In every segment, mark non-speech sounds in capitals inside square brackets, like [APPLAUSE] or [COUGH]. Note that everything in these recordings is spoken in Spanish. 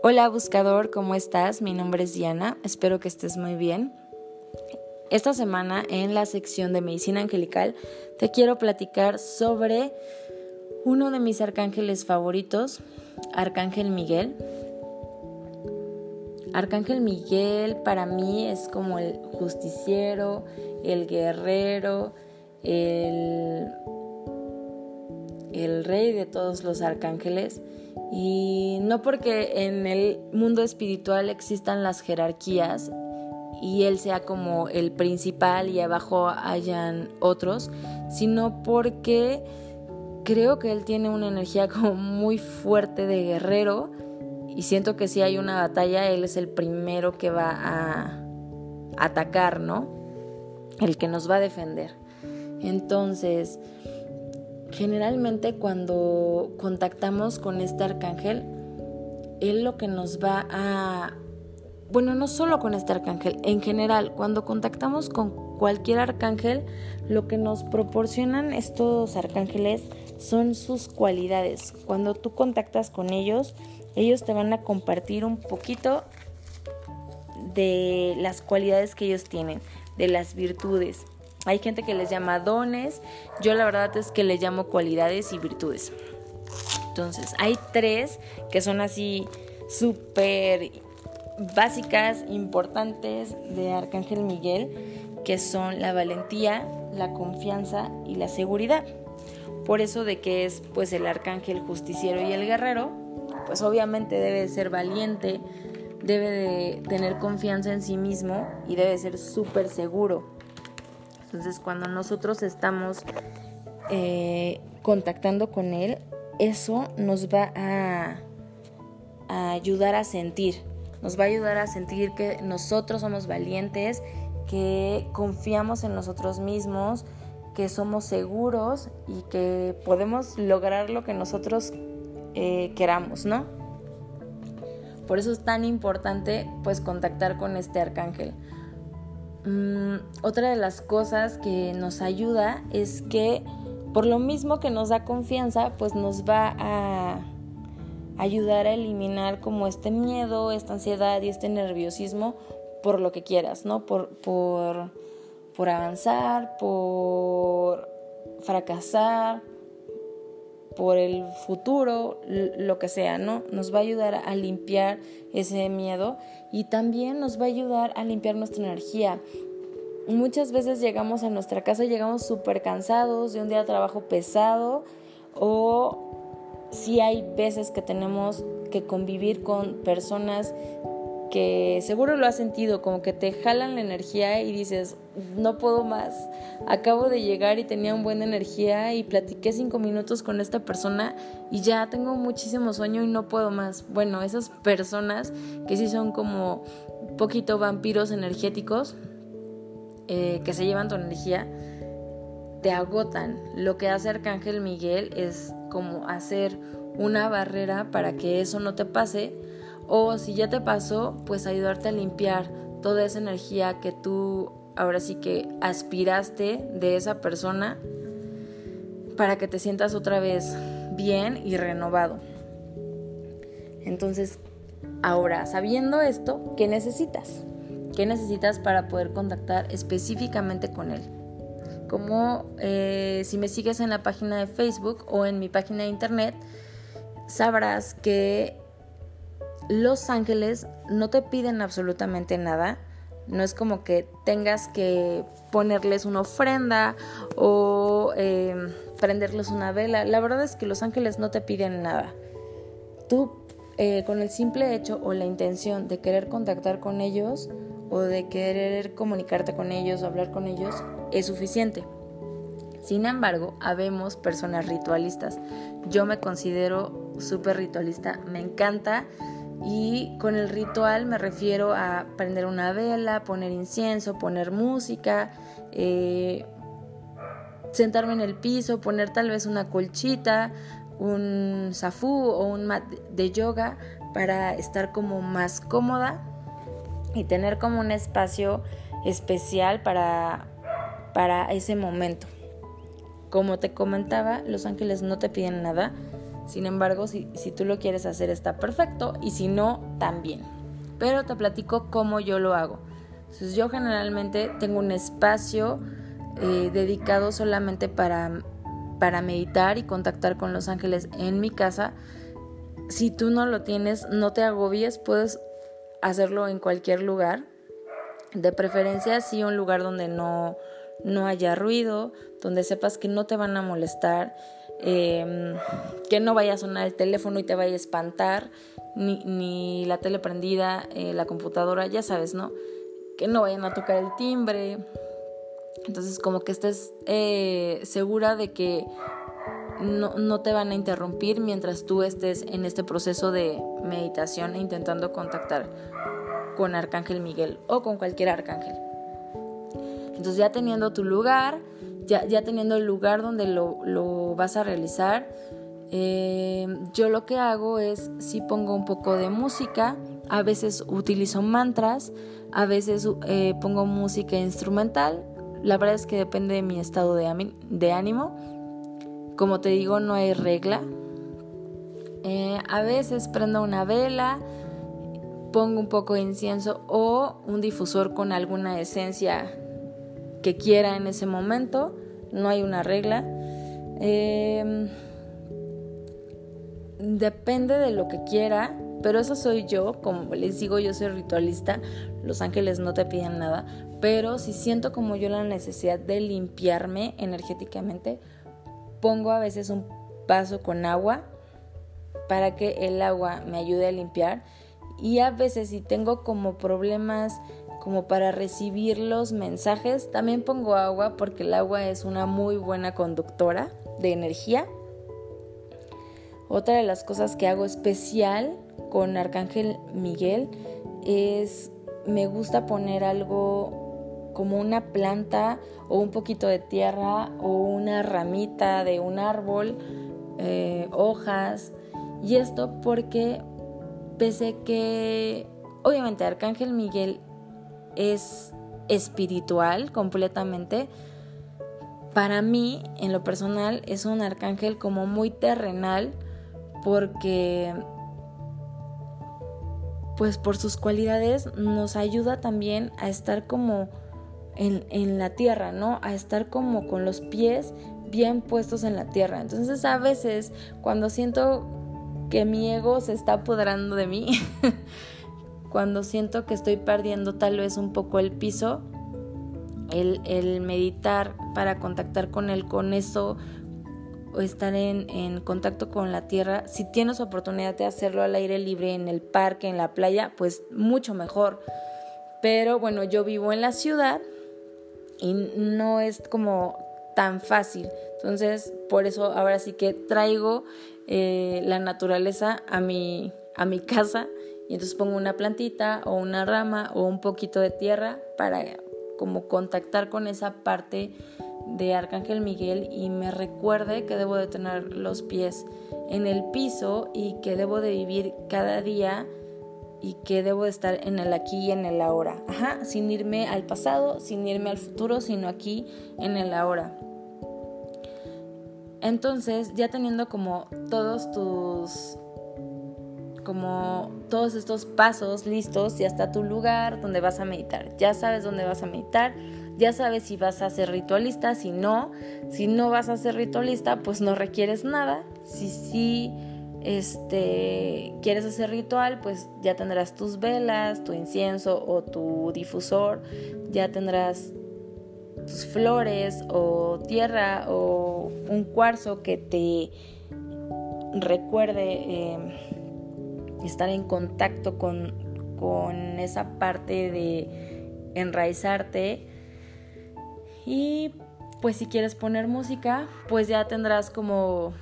Hola buscador, ¿cómo estás? Mi nombre es Diana, espero que estés muy bien. Esta semana en la sección de medicina angelical te quiero platicar sobre uno de mis arcángeles favoritos, Arcángel Miguel. Arcángel Miguel para mí es como el justiciero, el guerrero, el, el rey de todos los arcángeles y no porque en el mundo espiritual existan las jerarquías y él sea como el principal y abajo hayan otros, sino porque creo que él tiene una energía [LAUGHS] como muy fuerte de guerrero y siento que si hay una batalla, él es el primero que va a atacar, ¿no? El que nos va a defender. Entonces, Generalmente cuando contactamos con este arcángel, él lo que nos va a... Bueno, no solo con este arcángel, en general, cuando contactamos con cualquier arcángel, lo que nos proporcionan estos arcángeles son sus cualidades. Cuando tú contactas con ellos, ellos te van a compartir un poquito de las cualidades que ellos tienen, de las virtudes. Hay gente que les llama dones, yo la verdad es que les llamo cualidades y virtudes. Entonces, hay tres que son así súper básicas, importantes de Arcángel Miguel, que son la valentía, la confianza y la seguridad. Por eso de que es pues el arcángel justiciero y el guerrero, pues obviamente debe de ser valiente, debe de tener confianza en sí mismo y debe de ser súper seguro. Entonces cuando nosotros estamos eh, contactando con Él, eso nos va a, ayudar a sentir, nos va a ayudar a sentir que nosotros somos valientes, que confiamos en nosotros mismos, que somos seguros y que podemos lograr lo que nosotros eh, queramos, ¿no? Por eso es tan importante pues contactar con este arcángel. Mm, otra de las cosas que nos ayuda es que por lo mismo que nos da confianza, pues nos va a ayudar a eliminar como este miedo, esta ansiedad y este nerviosismo por lo que quieras, ¿no? Por, por, por avanzar, por fracasar, por el futuro, lo que sea, ¿no? Nos va a ayudar a limpiar ese miedo y también nos va a ayudar a limpiar nuestra energía. Muchas veces llegamos a nuestra casa, llegamos súper cansados de un día de trabajo pesado o si hay veces que tenemos que convivir con personas que seguro lo has sentido, como que te jalan la energía y dices, no puedo más. Acabo de llegar y tenía un buen energía y platiqué cinco minutos con esta persona y ya tengo muchísimo sueño y no puedo más. Bueno, esas personas que sí son como poquito vampiros energéticos, eh, que se llevan tu energía, te agotan. Lo que hace Arcángel Miguel es como hacer una barrera para que eso no te pase o si ya te pasó, pues ayudarte a limpiar toda esa energía que tú ahora sí que aspiraste de esa persona para que te sientas otra vez bien y renovado. Entonces, ahora, sabiendo esto, ¿qué necesitas? ¿Qué necesitas para poder contactar específicamente con él? Como eh, si me sigues en la página de Facebook o en mi página de internet, sabrás que los ángeles no te piden absolutamente nada. No es como que tengas que ponerles una ofrenda o em, prenderles una vela. La verdad es que los ángeles no te piden nada. Tú, eh, con el simple hecho o la intención de querer contactar con ellos o de querer comunicarte con ellos o hablar con ellos, es suficiente. Sin embargo, habemos personas ritualistas. Yo me considero súper ritualista. Me encanta y con el ritual me refiero a prender una vela, poner incienso, poner música, eh, sentarme en el piso, poner tal vez una colchita, un safú o un mat de yoga para estar como más cómoda y tener como un espacio especial para, para ese momento. Como te comentaba, los ángeles no te piden nada, Sin embargo, si, tú lo quieres hacer está perfecto y si no, también. Pero te platico cómo yo lo hago. Yo generalmente tengo un espacio eh, dedicado solamente para, para meditar y contactar con los ángeles en mi casa. Si tú no lo tienes, no te agobies, puedes hacerlo en cualquier lugar. De preferencia, sí, un lugar donde no, no haya ruido, donde sepas que no te van a molestar Em, que no vaya a sonar el teléfono y te vaya a espantar, ni, la tele prendida, eh, la computadora, ya sabes, ¿no? Que no vayan a tocar el timbre. Entonces, como que estés eh, segura de que no, no, te van a interrumpir mientras tú estés en este proceso de meditación e intentando contactar con Arcángel Miguel o con cualquier arcángel. Entonces ya teniendo tu lugar, ya, teniendo el lugar donde lo, vas a realizar, eh, yo lo que hago es si pongo un poco de música, a veces utilizo mantras, a veces eh, pongo música instrumental, la verdad es que depende de mi estado de, ánimo, como te digo no hay regla, eh, a veces prendo una vela, pongo un poco de incienso o un difusor con alguna esencia quiera en ese momento, no hay una regla. Em, depende de lo que quiera, pero eso soy yo, como les digo, yo soy ritualista, los ángeles no te piden nada, pero si siento como yo la necesidad de limpiarme energéticamente, pongo a veces un vaso con agua para que el agua me ayude a limpiar y a veces si tengo como problemas como para recibir los mensajes. También pongo agua porque el agua es una muy buena conductora de energía. Otra de las cosas que hago especial con Arcángel Miguel es me gusta poner algo como una planta o un poquito de tierra o una ramita de un árbol, eh, hojas. Y esto porque pese que obviamente Arcángel Miguel es espiritual completamente. Para mí, en lo personal, es un arcángel como muy terrenal porque, pues por sus cualidades, nos ayuda también a estar como en, en la tierra, ¿no? A estar como con los pies bien puestos en la tierra. Entonces a veces cuando siento que mi ego se está apoderando de mí, [LAUGHS] cuando siento que estoy perdiendo tal vez un poco el piso, el, meditar para contactar con él, con eso, o estar en, contacto con la tierra, si tienes oportunidad de hacerlo al aire libre, en el parque, en la playa, pues mucho mejor. Pero bueno, yo vivo en la ciudad y no es como tan fácil. Entonces, por eso ahora sí que traigo eh, la naturaleza a mi, a mi [LAUGHS] casa y entonces pongo una plantita o una rama o un poquito de tierra para como contactar con esa parte de Arcángel Miguel y me recuerde que debo de tener los pies en el piso y que debo de vivir cada día y que debo de estar en el aquí y en el ahora. Ajá, sin irme al pasado, sin irme al futuro, sino aquí en el ahora. Entonces, ya teniendo como todos tus como todos estos pasos listos, ya está tu lugar donde vas a meditar. Ya sabes dónde vas a meditar, ya sabes si vas a ser ritualista, si no, si no vas a ser ritualista, pues no requieres nada. Si sí este quieres hacer ritual, pues ya tendrás tus velas, tu incienso o tu difusor, ya tendrás tus flores o tierra o un cuarzo que te recuerde eh, estar en contacto con, esa parte de enraizarte. Y pues si quieres poner música, pues ya tendrás como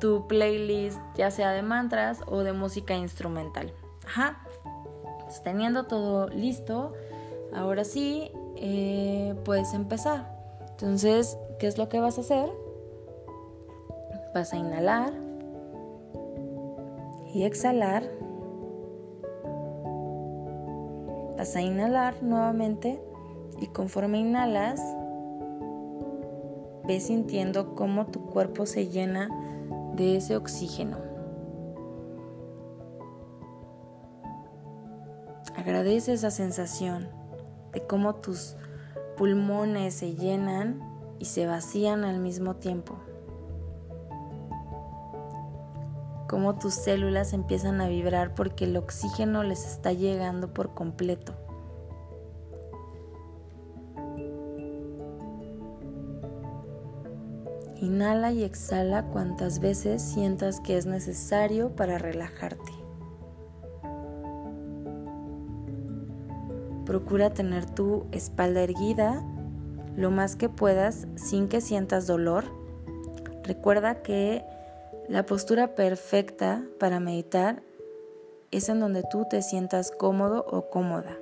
tu playlist, ya sea de mantras o de música instrumental. Ajá. teniendo todo listo, ahora sí eh, puedes empezar. Entonces, ¿qué es lo que vas a hacer? Vas a inhalar y exhalar. Vas a inhalar nuevamente y conforme inhalas, ves sintiendo cómo tu cuerpo se llena de ese oxígeno. Agradece esa sensación de cómo tus pulmones se llenan y se vacían al mismo tiempo. Cómo tus células empiezan a vibrar porque el oxígeno les está llegando por completo. Inhala y exhala cuantas veces sientas que es necesario para relajarte. Procura tener tu espalda erguida lo más que puedas sin que sientas dolor. Recuerda que la postura perfecta para meditar es en donde tú te sientas cómodo o cómoda.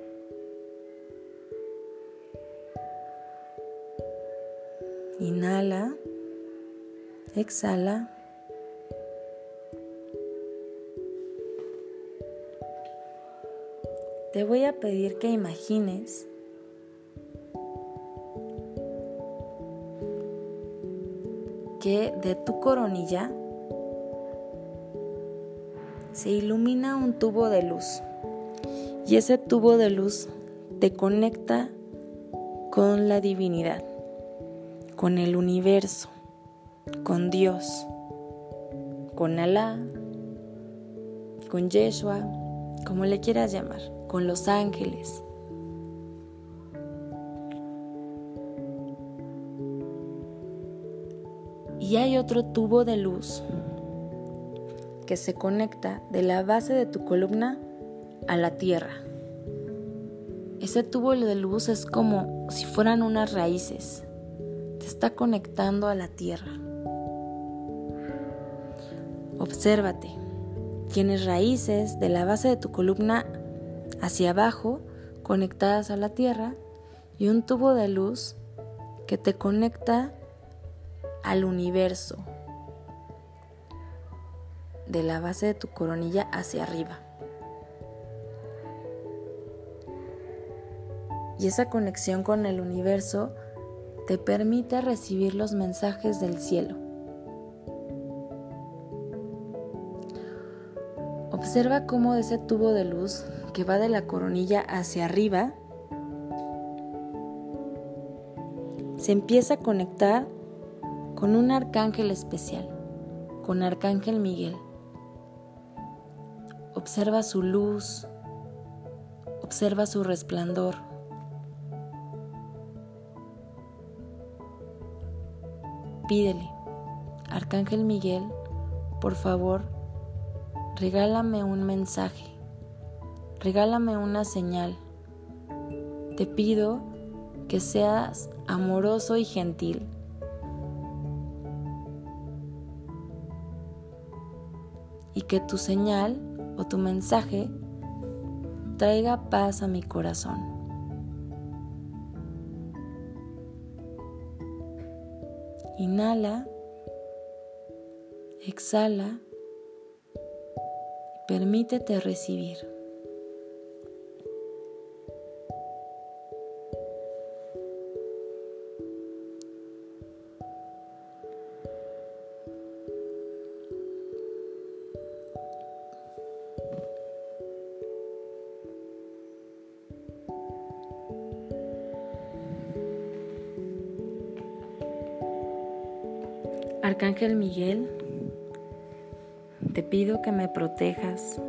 Inhala. Exhala. Te voy a pedir que imagines que de tu coronilla se ilumina un tubo de luz y ese tubo de luz te conecta con la divinidad, con el universo con Dios, con Alá, con Yeshua, como le quieras llamar, con los ángeles. Y hay otro tubo de luz que se conecta de la base de tu columna a la tierra. Ese tubo de luz es como si fueran unas raíces. Te está conectando a la tierra. Obsérvate. Tienes raíces de la base de tu columna hacia abajo conectadas a la tierra y un tubo de luz que te conecta al universo de la base de tu coronilla hacia arriba. Y esa conexión con el universo te permite recibir los mensajes del cielo. Observa cómo ese tubo de luz que va de la coronilla hacia arriba se empieza a conectar con un arcángel especial, con Arcángel Miguel. Observa su luz, observa su resplandor. Pídele, Arcángel Miguel, por favor, regálame un mensaje, regálame una señal. Te pido que seas amoroso y gentil. Y que tu señal o tu mensaje traiga paz a mi corazón. Inhala, exhala Permítete recibir. Arcángel Miguel, te pido que me protejas,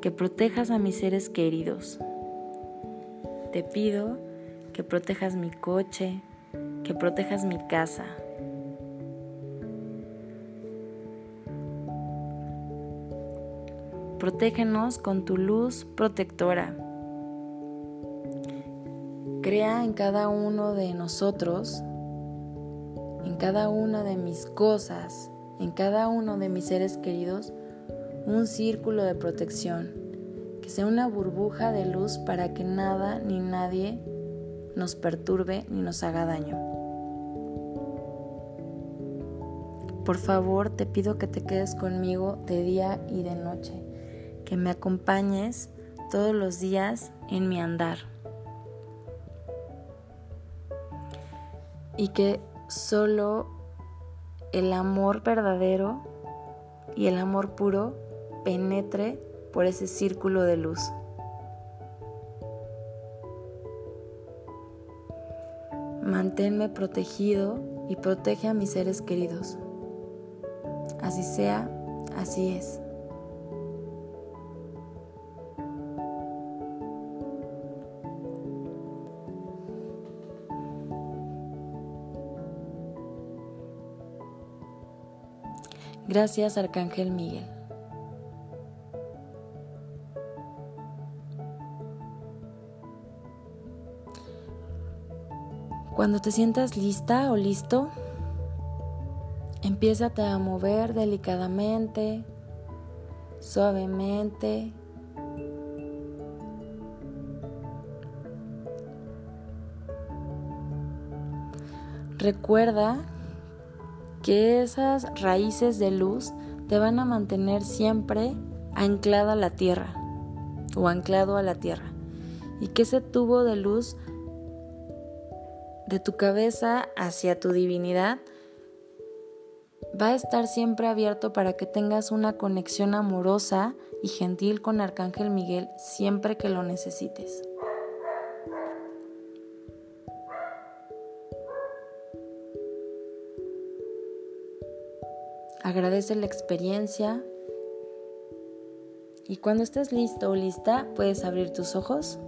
que protejas a mis seres queridos. Te pido que protejas mi coche, que protejas mi casa. Protégenos con tu luz protectora. Crea en cada uno de nosotros, en cada una de mis cosas, en cada uno de mis seres queridos un círculo de protección, que sea una burbuja de luz para que nada ni nadie nos perturbe ni nos haga daño. Por favor, te pido que te quedes conmigo de día y de noche, que me acompañes todos los días en mi andar. Y que solo el amor verdadero y el amor puro penetre por ese círculo de luz. Manténme protegido y protege a mis seres queridos. Así sea, así es. Gracias, Arcángel Miguel. Cuando te sientas lista o listo, empiézate a mover delicadamente, suavemente. Recuerda que esas raíces de luz te van a mantener siempre anclada a la tierra o anclado a la tierra y que ese tubo de luz de tu cabeza hacia tu divinidad va a estar siempre abierto para que tengas una conexión amorosa y gentil con Arcángel Miguel siempre que lo necesites. Agradece la experiencia y cuando estés listo o lista puedes abrir tus ojos,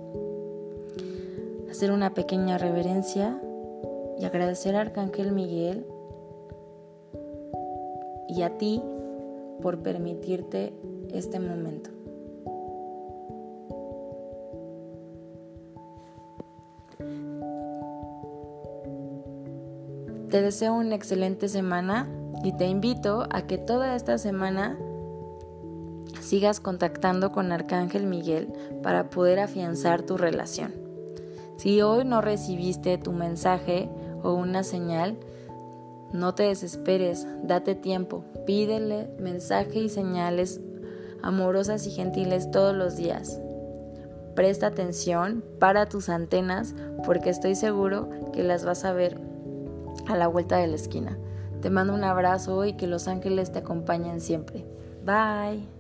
hacer una pequeña reverencia y agradecer a Arcángel Miguel y a ti por permitirte este momento. Te deseo una excelente semana y te invito a que toda esta semana sigas contactando con Arcángel Miguel para poder afianzar tu relación. Si hoy no recibiste tu mensaje o una señal, no te desesperes, date tiempo, pídele mensaje y señales amorosas y gentiles todos los días. Presta atención para tus antenas porque estoy seguro que las vas a ver a la vuelta de la esquina. Te mando un abrazo y que los ángeles te acompañen siempre. Bye.